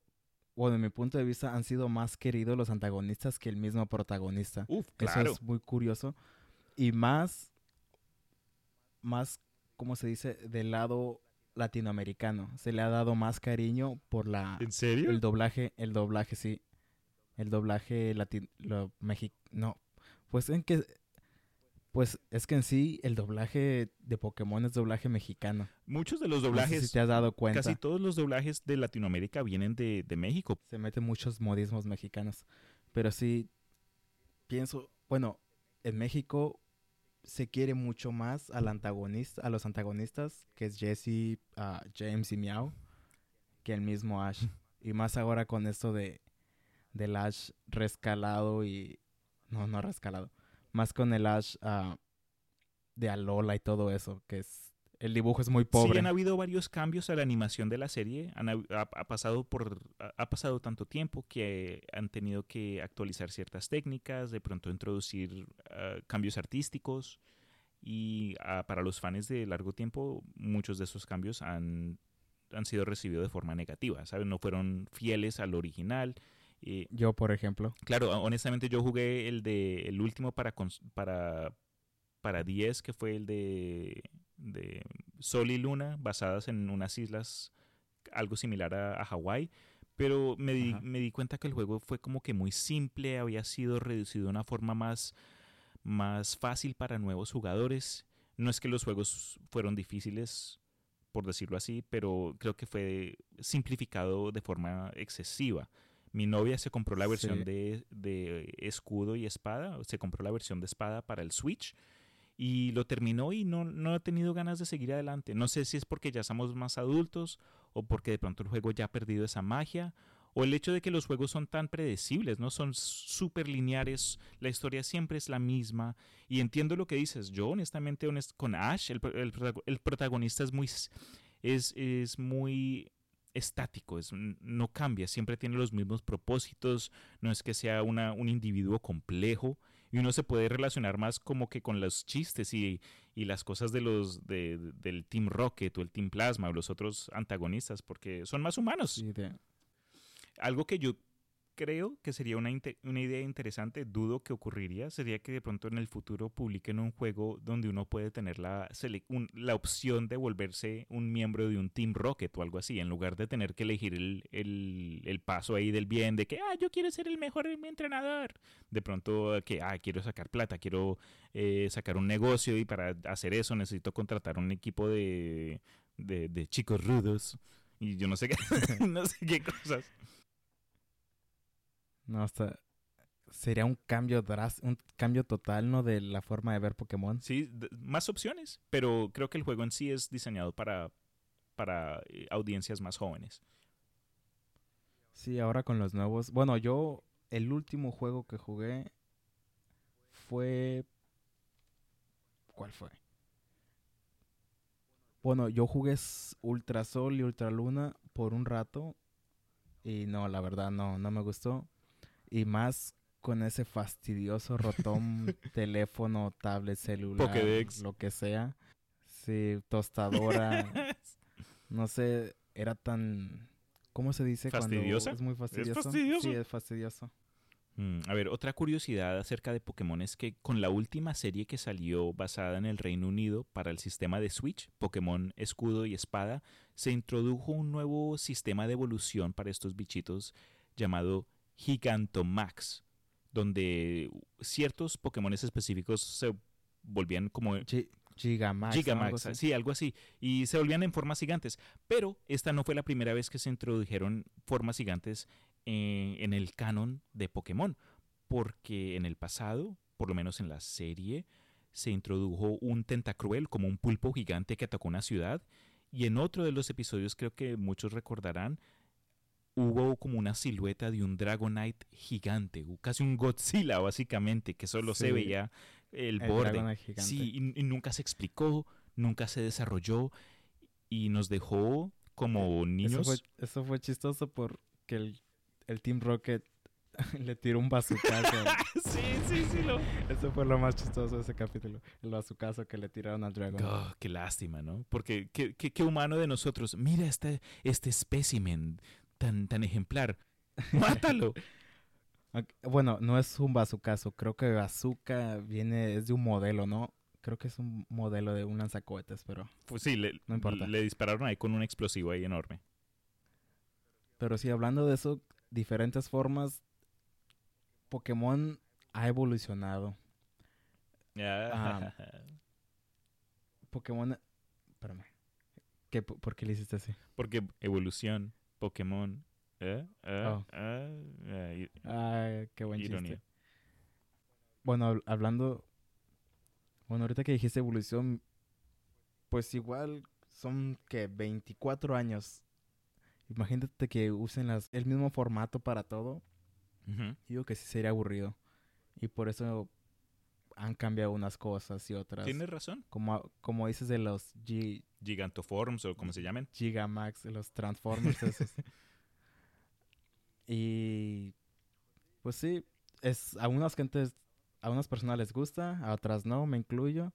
bueno, en mi punto de vista, han sido más queridos los antagonistas que el mismo protagonista. Uf, Eso es muy curioso. Y más, más, ¿cómo se dice? Del lado latinoamericano. Se le ha dado más cariño por la, ¿En serio? el doblaje, el doblaje, sí. El doblaje latino, lo mexi- no. Pues en que, pues es que en sí el doblaje de Pokémon es doblaje mexicano. Muchos de los No sé doblajes, si te has dado cuenta. casi todos los doblajes de Latinoamérica vienen de, de México. se meten muchos modismos mexicanos. Pero sí, pienso, bueno, en México se quiere mucho más al antagonista, a los antagonistas, que es Jesse, ah, James y Meow, que el mismo Ash. *laughs* Y más ahora con esto de del Ash rescalado y... No, no rescalado. Más con el Ash ah, de Alola y todo eso, que es... El dibujo es muy Sí, pobre. han habido varios cambios a la animación de la serie. Han ha, ha pasado por ha, pasado tanto tiempo que han tenido que actualizar ciertas técnicas, de pronto introducir ah, cambios artísticos y ah, para los fans de largo tiempo muchos de esos cambios han, han sido recibidos de forma negativa, ¿sabes? No fueron fieles al original. Eh, Yo, por ejemplo. Claro, honestamente yo jugué el de el último para para para 10 que fue el de de Sol y Luna basadas en unas islas algo similar a, a Hawái, pero me di, me di cuenta que el juego fue como que muy simple, había sido reducido de una forma más más fácil para nuevos jugadores. No es que los juegos fueron difíciles, por decirlo así, pero creo que fue simplificado de forma excesiva. Mi novia se compró la versión Sí. de, de escudo y espada, se compró la versión de espada para el Switch y lo terminó y no, no ha tenido ganas de seguir adelante. No sé si es porque ya somos más adultos o porque de pronto el juego ya ha perdido esa magia o el hecho de que los juegos son tan predecibles, ¿no? Son súper lineares, la historia siempre es la misma y entiendo lo que dices. Yo honestamente honest- con Ash, el, el el protagonista es muy, es, es muy estático, es, no cambia, siempre tiene los mismos propósitos, no es que sea una, un individuo complejo y uno se puede relacionar más como que con los chistes y, y las cosas de los de- del Team Rocket o el Team Plasma o los otros antagonistas porque son más humanos. Sí, de- Algo que yo creo que sería una, una idea interesante, dudo que ocurriría, sería que de pronto en el futuro publiquen un juego donde uno puede tener la, un- la opción de volverse un miembro de un Team Rocket o algo así, en lugar de tener que elegir el, el- el paso ahí del bien de que, ah, yo quiero ser el mejor entrenador. De pronto que, ah, quiero sacar plata, quiero eh, sacar un negocio y para hacer eso necesito contratar un equipo de, de, de chicos rudos. Y yo no sé qué, *laughs* no sé qué cosas. No, hasta sería un cambio dras- un cambio total, ¿no? De la forma de ver Pokémon. Sí, más opciones, pero creo que el juego en sí es diseñado para, para eh, audiencias más jóvenes. Sí, ahora con los nuevos. Bueno, yo el último juego que jugué fue ¿Cuál fue? Bueno, yo jugué s- Ultra Sol y Ultra Luna por un rato y no, la verdad no, no me gustó. Y más con ese fastidioso rotón, *laughs* teléfono, tablet, celular, Pokédex. lo que sea. Sí, tostadora. *laughs* no sé, era tan... ¿Cómo se dice? cuando ¿Fastidiosa? Es muy fastidioso. fastidioso? Sí, es fastidioso. Mm, a ver, otra curiosidad acerca de Pokémon es que con la última serie que salió basada en el Reino Unido para el sistema de Switch, Pokémon Escudo y Espada, se introdujo un nuevo sistema de evolución para estos bichitos llamado Gigantomax, donde ciertos Pokémon específicos se volvían como Gi- Gigamax. Algo así. sí, algo así. Y se volvían en formas gigantes. Pero esta no fue la primera vez que se introdujeron formas gigantes eh, en el canon de Pokémon. Porque en el pasado, por lo menos en la serie, se introdujo un Tentacruel como un pulpo gigante que atacó una ciudad. Y en otro de los episodios, creo que muchos recordarán, hubo como una silueta de un Dragonite gigante, casi un Godzilla básicamente, que solo se Sí. veía el, El borde. Sí, y, y nunca se explicó, nunca se desarrolló y nos dejó como Eso niños. fue, eso fue chistoso porque el, el Team Rocket *laughs* le tiró un bazucazo. *laughs* sí, sí, sí. Lo... eso fue lo más chistoso de ese capítulo. El bazucazo que le tiraron al Dragon. Oh, qué lástima, ¿no? Porque qué, qué- qué humano de nosotros. Mira este, este espécimen tan, tan ejemplar. *laughs* Mátalo. Bueno, no es un bazucazo. Creo que bazooka viene, es de un modelo, ¿no? Creo que es un modelo de un lanzacohetes, pero... Pues sí, le, No importa. le dispararon ahí con un explosivo ahí enorme. Pero sí, hablando de eso, diferentes formas, Pokémon ha evolucionado. Ah. Pokémon... Espérame. ¿Qué, po- ¿Por qué le hiciste así? Porque evolución, Pokémon. ¿eh? Ah, Oh. ah, ah, qué buen ironía. chiste. Bueno, hab- hablando... Bueno, ahorita que dijiste evolución, pues igual son que 24 años. Imagínate que usen las, el mismo formato para todo. Ujú. Digo que sí sería aburrido. Y por eso han cambiado unas cosas y otras. Tienes razón. Como, como dices de los G, Gigantoforms o como se llamen. Gigamax, los Transformers esos. *laughs* y pues sí, es a unas gentes, a unas personas les gusta, a otras no, me incluyo.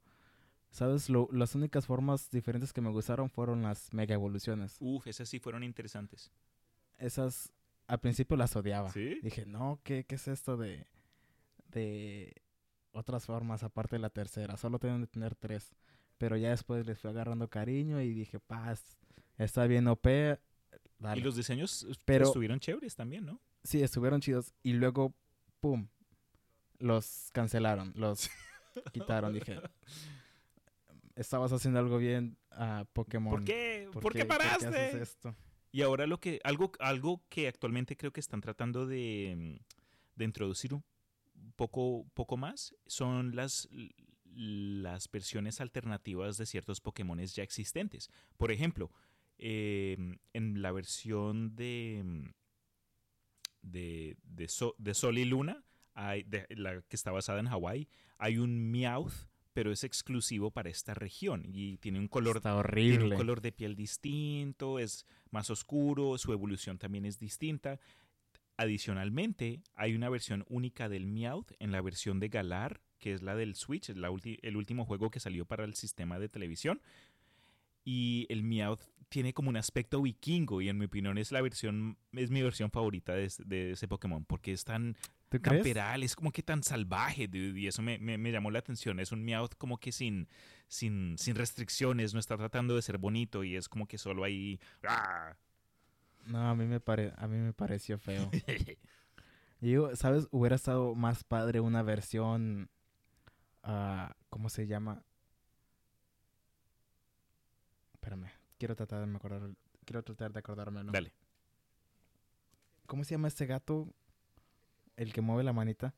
¿Sabes? Lo- las únicas formas diferentes que me gustaron fueron las mega evoluciones. Uf, esas sí fueron interesantes. Esas al principio las odiaba. ¿Sí? Dije, no, ¿qué, qué es esto de, de otras formas aparte de la tercera? Solo tienen de tener tres. Pero ya después les fui agarrando cariño y dije, paz, está bien OP. dale". Y los diseños Pero- estuvieron chéveres también, ¿no? Sí, estuvieron chidos. Y luego, pum, los cancelaron, los *laughs* quitaron. Dije, estabas haciendo algo bien a Pokémon. ¿Por qué? ¿Por, qué haces paraste? esto? y ahora lo que algo algo que actualmente creo que están tratando de, mm, de introducir poco poco más son las las versiones alternativas de ciertos Pokémones ya existentes. Por ejemplo, eh, en la versión de de, de, So- de Sol y Luna, hay, de- la que está basada en Hawái, hay un Meowth, pero es exclusivo para esta región y tiene un color Está tiene horrible. un color de piel distinto, es más oscuro, su evolución también es distinta. Adicionalmente, hay una versión única del Meowth en la versión de Galar, que es la del Switch, es la el último juego que salió para el sistema de televisión. Y el Meowth tiene como un aspecto vikingo y en mi opinión es la versión es mi versión favorita de, ese- de ese Pokémon porque es tan camperal, es como que tan salvaje, dude, y eso me, me- me llamó la atención. Es un Meowth como que sin, sin, sin restricciones, no está tratando de ser bonito y es como que solo ahí... ¡ah! No, a mí me, pare... a mí me pareció feo. *laughs* Digo, ¿sabes? Hubiera estado más padre una versión. ah, ¿Cómo se llama? Espérame. Quiero tratar de acordar. Quiero tratar de acordarme. ¿no? Dale. ¿Cómo se llama este gato? El que mueve la manita.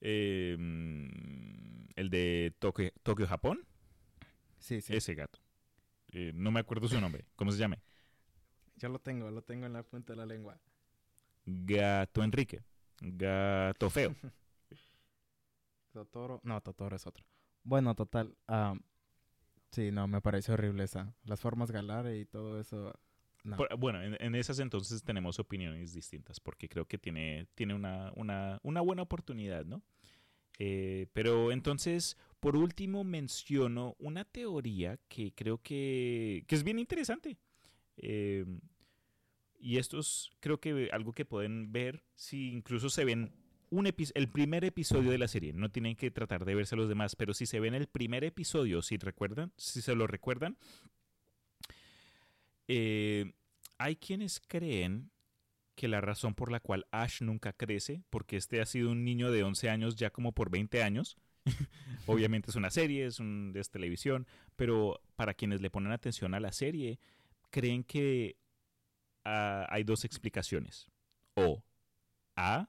Eh, mm, el de Tokio, Tokio, Japón, Sí, sí. ese gato. Eh, no me acuerdo su nombre. ¿Cómo se llama? Yo lo tengo, lo tengo en la punta de la lengua. Gato Enrique. Gato feo. *laughs* Totoro. No, Totoro es otro. Bueno, total. sí, no, me pareció horrible esa. Las formas galar y todo eso. No. Por- bueno, en, en esas entonces tenemos opiniones distintas, porque creo que tiene, tiene una, una, una buena oportunidad, ¿no? Eh, pero entonces, por último, menciono una teoría que creo que, que es bien interesante. Eh, y esto es, creo que algo que pueden ver si incluso se ven un el primer episodio de la serie. No tienen que tratar de verse los demás, pero si se ven el primer episodio, si recuerdan, si se lo recuerdan, eh, hay quienes creen que la razón por la cual Ash nunca crece, porque este ha sido un niño de 11 años ya como por 20 años, *laughs* obviamente es una serie, es, un, es televisión, pero para quienes le ponen atención a la serie, creen que uh, hay dos explicaciones. O A,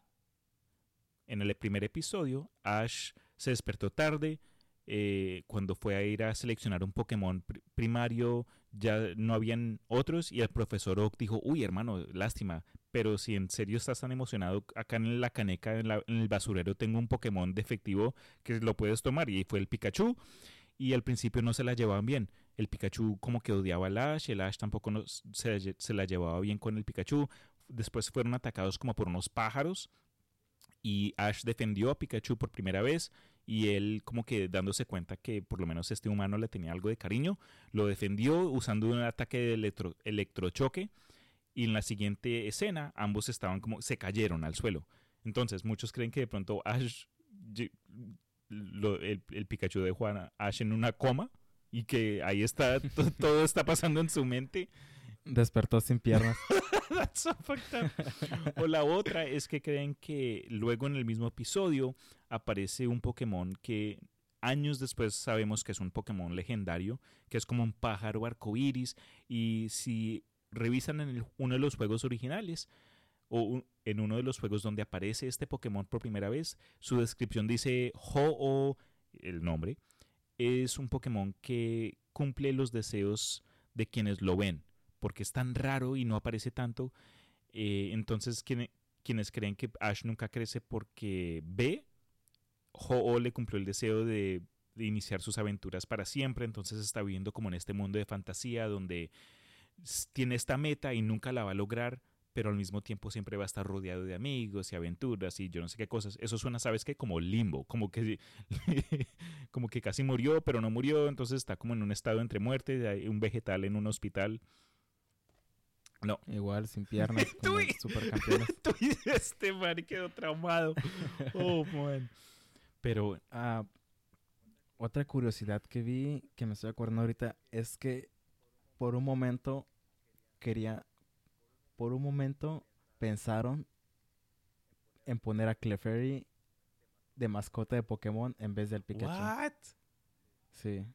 en el primer episodio, Ash se despertó tarde, eh, cuando fue a ir a seleccionar un Pokémon primario, ya no habían otros y el profesor Oak dijo, uy hermano, lástima, pero si en serio estás tan emocionado, acá en la caneca, en, el basurero, tengo un Pokémon defectivo que lo puedes tomar y fue el Pikachu y al principio no se la llevaban bien. El Pikachu como que odiaba al Ash, el Ash tampoco se, se la llevaba bien con el Pikachu. Después fueron atacados como por unos pájaros y Ash defendió a Pikachu por primera vez y él como que dándose cuenta que por lo menos este humano le tenía algo de cariño, lo defendió usando un ataque de electro, electrochoque y en la siguiente escena ambos estaban como se cayeron al suelo. Entonces muchos creen que de pronto Ash, el, Pikachu de Juana, Ash en una coma y que ahí está, *laughs* todo está pasando en su mente. Despertó sin piernas. *laughs* o la otra es que creen que luego en el mismo episodio aparece un Pokémon que años después sabemos que es un Pokémon legendario, que es como un pájaro arcoíris. Y si revisan en uno de los juegos originales, o en uno de los juegos donde aparece este Pokémon por primera vez, su descripción dice Ho-Oh, el nombre, es un Pokémon que cumple los deseos de quienes lo ven, porque es tan raro y no aparece tanto. Eh, entonces, quienes creen que Ash nunca crece porque ve Ho-Oh le cumplió el deseo de, iniciar sus aventuras para siempre, entonces está viviendo como en este mundo de fantasía donde tiene esta meta y nunca la va a lograr, pero al mismo tiempo siempre va a estar rodeado de amigos y aventuras y yo no sé qué cosas. Eso suena, ¿sabes qué? Como limbo, como que, *laughs* como que casi murió, pero no murió, entonces está como en un estado entre muerte, un vegetal en un hospital. No. Igual, sin piernas, *laughs* como supercampeones. *laughs* este man quedó traumado. Oh, man. Pero ah, otra curiosidad que vi, que me estoy acordando ahorita, es que por un momento quería, por un momento pensaron en poner a Clefairy de mascota de Pokémon en vez del Pikachu. What? Sí.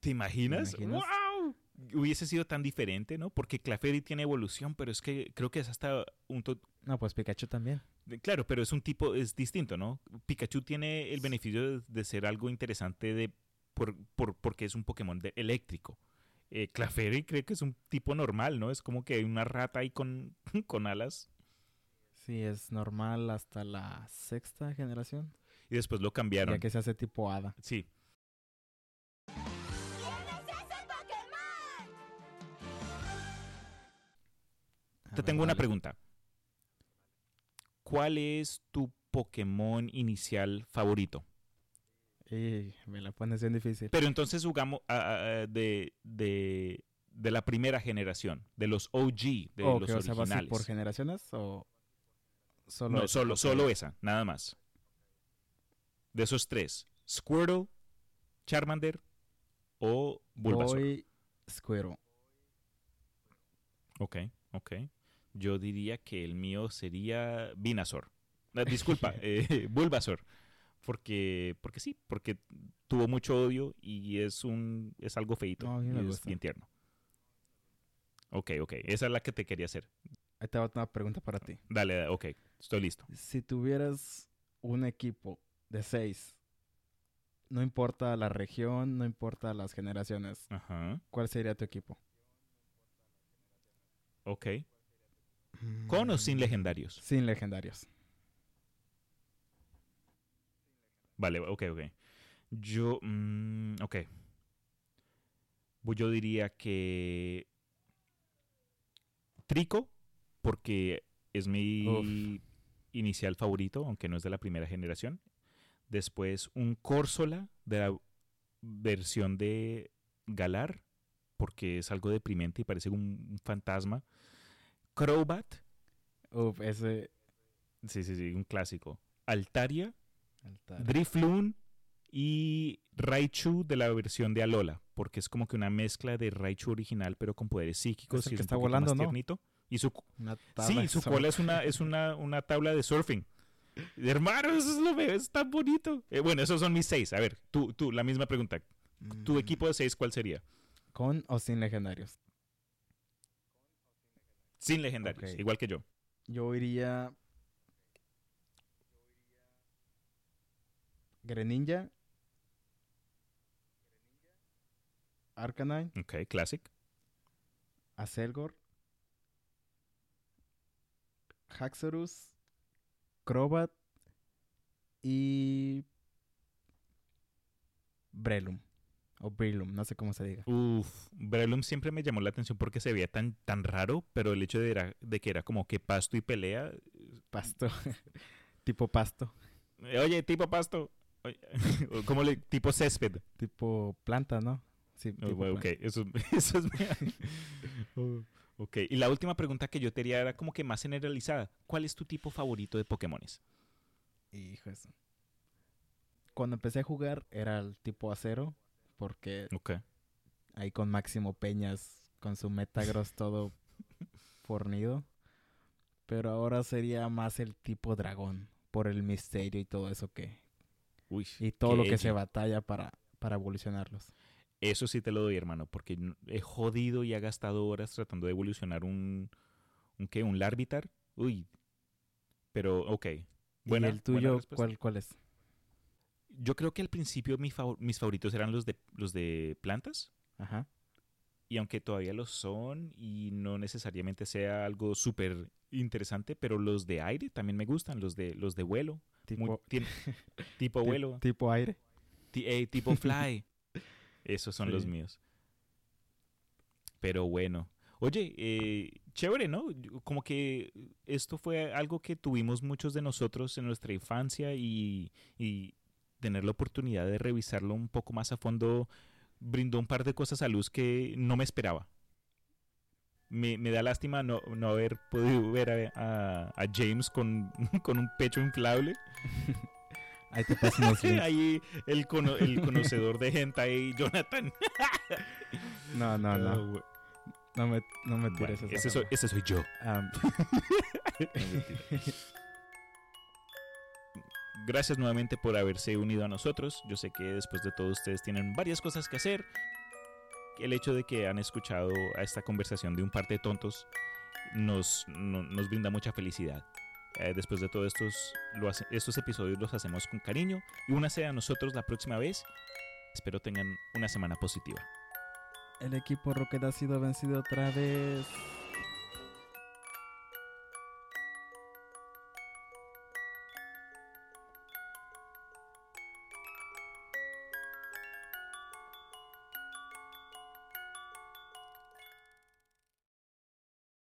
¿Te imaginas? ¡Wow! Hubiese sido tan diferente, ¿no? Porque Clefairy tiene evolución, pero es que creo que es hasta un... No, pues Pikachu también. Claro, pero es un tipo, es distinto, ¿no? Pikachu tiene el beneficio de, ser algo interesante de, por, porque es un Pokémon eléctrico. Eh, Clefairy creo que es un tipo normal, ¿no? Es como que hay una rata ahí con, *laughs* con alas. Sí, es normal hasta la sexta generación. Y después lo cambiaron. Ya que se hace tipo hada. Sí. Te tengo una pregunta. ¿cuál es tu Pokémon inicial favorito? Me la pones bien difícil. Pero entonces jugamos de, de, la primera generación, de los OG, de los originales. ¿Por generaciones o solo No, solo, solo esa, nada más. De esos tres, Squirtle, Charmander o Bulbasaur. Voy Squirtle. Ok, ok. Yo diría que el mío sería Vinazor. Ah, disculpa, *laughs* eh, Bulbasaur. Porque, porque sí, porque tuvo mucho odio y es un es algo feito. es bien tierno. Ok, ok. Esa es la que te quería hacer. Ahí te va una pregunta para ti. Dale, ok. Estoy listo. Si tuvieras un equipo de seis, no importa la región, no importa las generaciones, ¿cuál sería tu equipo? Ok. ¿Con o sin legendarios? Sin legendarios. Vale, ok, ok. Yo, mm, ok. Yo diría que Trico, porque es mi inicial favorito, aunque no es de la primera generación. Después un Corsola de la versión de Galar porque es algo deprimente y parece un, fantasma. Crobat, Uf, ese. sí, sí, sí, un clásico. Altaria, Altar. Drifloon y Raichu de la versión de Alola, porque es como que una mezcla de Raichu original pero con poderes psíquicos Es el y que es un está poquito volando, más ¿no? tiernito. Y su, sí, su cola es una es una, una tabla de surfing. Hermano, eso es lo veo, es tan bonito. Eh, bueno, esos son mis seis. A ver, tú, tú, la misma pregunta. ¿Tu Mm, equipo de seis cuál sería? ¿Con o sin legendarios? Sin legendarios, igual que yo. Yo iría. Greninja. Arcanine. Ok, Classic. Acelgor. Haxorus. Crobat. Y. Brelum. O Brilum, no sé cómo se diga. Uf, Breloom siempre me llamó la atención porque se veía tan, tan raro, pero el hecho de, era- de que era como que pasto y pelea. Pasto. *laughs* tipo pasto. Oye, tipo pasto. Oye, *laughs* o como le, tipo césped. Tipo planta, ¿no? Sí, Oh, tipo ok, planta. eso, *laughs* eso es. *laughs* Oh, ok, y la última pregunta que yo te haría era como que más generalizada. ¿Cuál es tu tipo favorito de Pokémones? Hijo eso. Cuando empecé a jugar era el tipo acero, porque ahí con Máximo Peñas, con su Metagross todo fornido. Pero ahora sería más el tipo dragón, por el misterio y todo eso que... Uy, Y todo lo que se batalla para, para evolucionarlos. Eso sí te lo doy, hermano, porque he jodido y he gastado horas tratando de evolucionar un. ¿Un qué? ¿Un Larvitar? Uy. Pero, ok. Buena- ¿Y el tuyo cuál, cuál es? Yo creo que al principio mi favor- mis favoritos eran los de, los de plantas. Ajá. Y aunque todavía lo son y no necesariamente sea algo súper interesante, pero los de aire también me gustan, los de, los de vuelo. Muy- *laughs* Tipo, vuelo. tipo aire. Eh, tipo fly. *laughs* Esos son los míos. Pero bueno. Oye, eh, chévere, ¿no? Como que esto fue algo que tuvimos muchos de nosotros en nuestra infancia y, y tener la oportunidad de revisarlo un poco más a fondo brindó un par de cosas a luz que no me esperaba. Me, me da lástima no, no haber podido ver a, a- a James con, *laughs* con un pecho inflable. *laughs* Ahí te. *laughs* Ahí el, cono- el conocedor de hentai, Jonathan. No, no, Ah, no. bu- No me, no me bueno, tires esa ese, soy, ese soy yo. Am, Gracias nuevamente por haberse unido a nosotros. Yo sé que después de todo ustedes tienen varias cosas que hacer. El hecho de que han escuchado a esta conversación de un par de tontos nos, no- nos brinda mucha felicidad. Eh, después de todo estos, estos episodios los hacemos con cariño y únase a nosotros la próxima vez. Espero tengan una semana positiva. el equipo Rocket ha sido vencido otra vez.